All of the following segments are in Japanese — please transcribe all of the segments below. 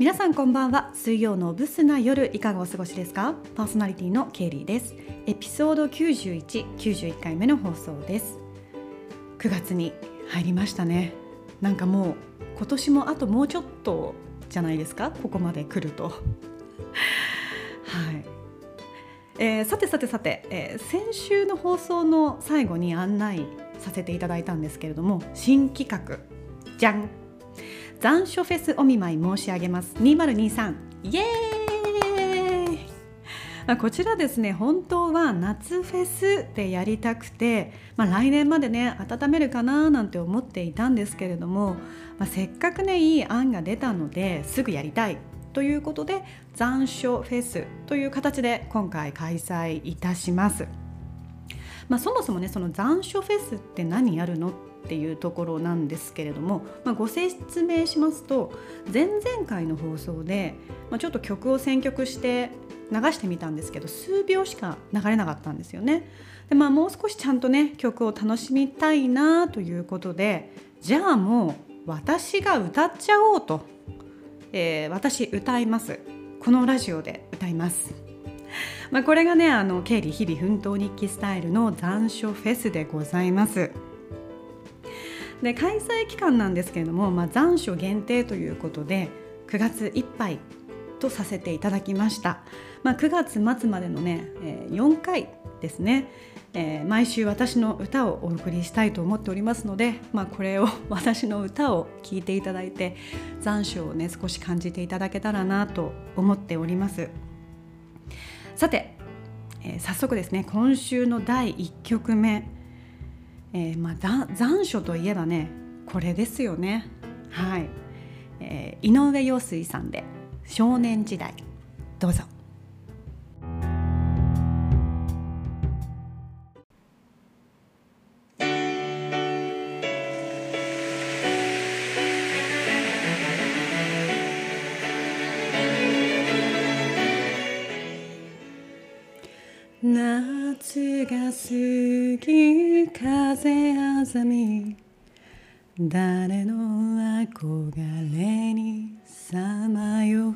皆さんこんばんは。水曜のブスな夜いかがお過ごしですか？パーソナリティのケイリーです。エピソード91、91回目の放送です。9月に入りましたね。なんかもう今年もあともうちょっとじゃないですか？ここまで来ると。はい。えー、さてさてさて、えー、先週の放送の最後に案内させていただいたんですけれども新企画。じゃん残暑フェスお見舞い申し上げます。2023イエーイ。まあ、こちらですね本当は夏フェスでやりたくて、まあ、来年までね温めるかななんて思っていたんですけれども、まあ、せっかくねいい案が出たのですぐやりたい。ということで残暑フェスという形で今回開催いたします。まあ、そもそもねその残暑フェスって何やるのっていうところなんですけれども、まあ、ご説明しますと前々回の放送で、まあ、ちょっと曲を選曲して流してみたんですけど数秒しか流れなかったんですよね。でまあ、もう少しちゃんとね曲を楽しみたいなということでじゃあもう私が歌っちゃおうと、えー、私歌いますこのラジオで歌います。まあ、これがねあの経理日々奮闘日記スタイルの残暑フェスでございます。で開催期間なんですけれども、まあ、残暑限定ということで9月いっぱいとさせていただきました、まあ、9月末までのね、えー、4回ですね、えー、毎週私の歌をお送りしたいと思っておりますので、まあ、これを 私の歌を聴いていただいて残暑をね少し感じていただけたらなと思っております。さて、えー、早速ですね今週の第1曲目。えー、まあ、残暑といえばねこれですよね。はい、えー、井上陽水さんで「少年時代」どうぞ。夏が過ぎ風あざみ誰の憧れにさまよう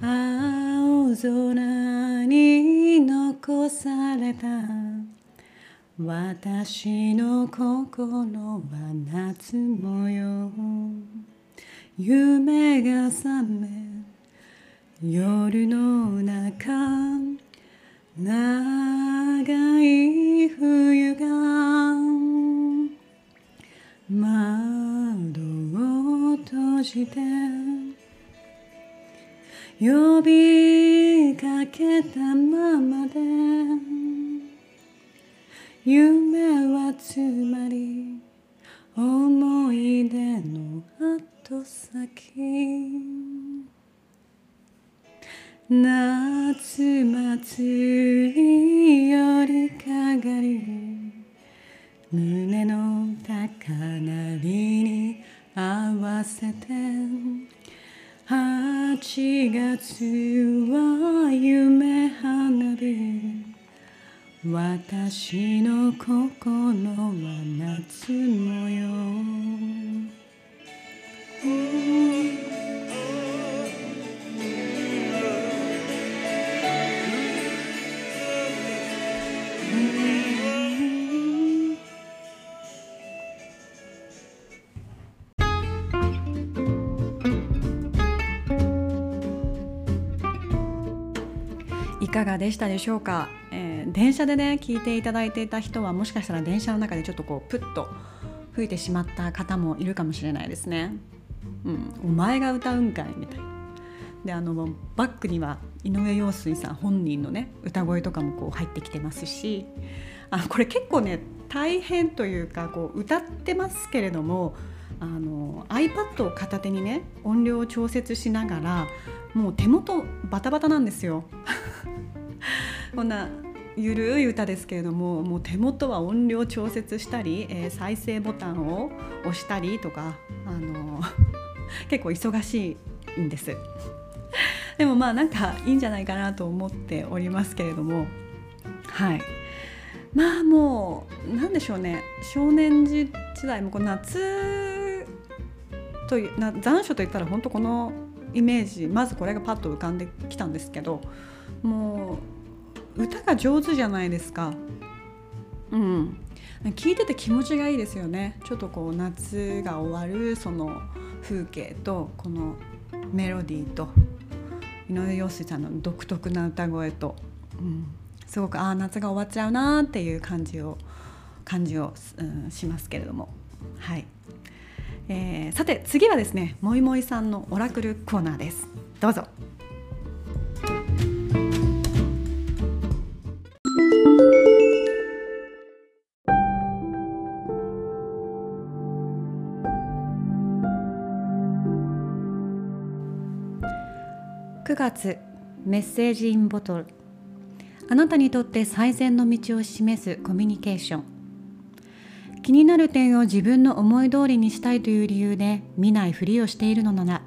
青空に残された私の心は夏模様夢が覚め夜の中長い冬が窓を閉じて呼びかけたままで夢はつまり思い出の後先。夏祭りよりかがり胸の高鳴りに合わせて8月は夢花火私の心は夏模様いかがでしたでしょうか、えー、電車でね聞いていただいていた人はもしかしたら電車の中でちょっとこうプッと吹いてしまった方もいるかもしれないですね。うん、お前が歌うんかいみたいな。であのバックには井上陽水さん本人のね歌声とかもこう入ってきてますしあこれ結構ね大変というかこう歌ってますけれどもあの iPad を片手にね音量を調節しながらもう手元バタバタなんですよ。こんなゆるい歌ですけれどももう手元は音量調節したり、えー、再生ボタンを押したりとかあの 結構忙しいんです。でもまあなんかいいんじゃないかなと思っておりますけれども。はい。まあもう何でしょうね。少年時代もこう夏というな残暑といったら本当このイメージまずこれがパッと浮かんできたんですけどもう歌が上手じゃないですか。うん。聞いてて気持ちがいいですよね。ちょっとこう夏が終わるその風景とこのメロディーと井上陽水さんの独特な歌声と、うん、すごくああ夏が終わっちゃうなっていう感じを感じを、うん、しますけれども。はい、えー、さて次はですねもいもいさんのオラクルコーナーです。どうぞ9月メッセージインボトル。あなたにとって最善の道を示すコミュニケーション。気になる点を自分の思い通りにしたいという理由で見ないふりをしているのなら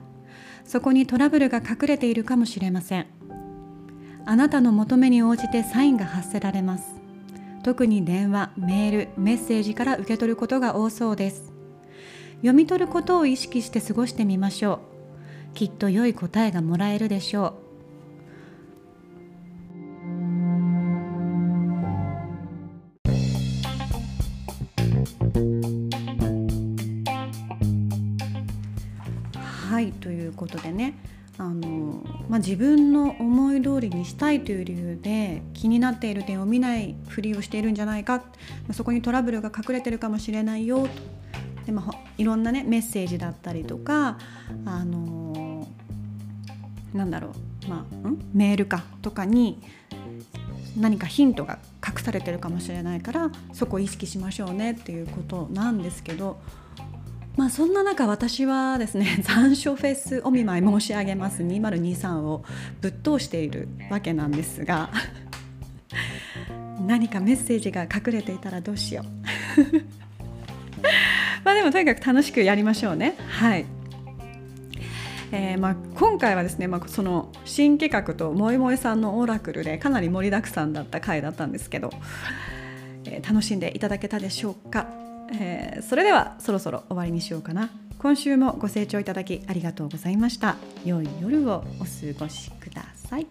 そこにトラブルが隠れているかもしれません。あなたの求めに応じてサインが発せられます。特に電話、メール、メッセージから受け取ることが多そうです。読み取ることを意識して過ごしてみましょう。きっと良い答えがもらえるでしょう。はいということでねあの、まあ、自分の思い通りにしたいという理由で気になっている点を見ないふりをしているんじゃないか。そこにトラブルが隠れてるかもしれないよと。で、まあ、いろんなねメッセージだったりとかあのなんだろう、まあ、ん？メールか。とかに何かヒントが隠されてるかもしれないからそこを意識しましょうねっていうことなんですけどまあそんな中私はですね 残暑フェスお見舞い申し上げます。2023をぶっ通しているわけなんですが 何かメッセージが隠れていたらどうしよう。まあでもとにかく楽しくやりましょうね。はい。えーまあ、今回はですね、まあ、その新企画ともえもえさんのオラクルでかなり盛りだくさんだった回だったんですけど、えー、楽しんでいただけたでしょうか、えー、それではそろそろ終わりにしようかな。今週もご清聴いただきありがとうございました。良い夜をお過ごしください。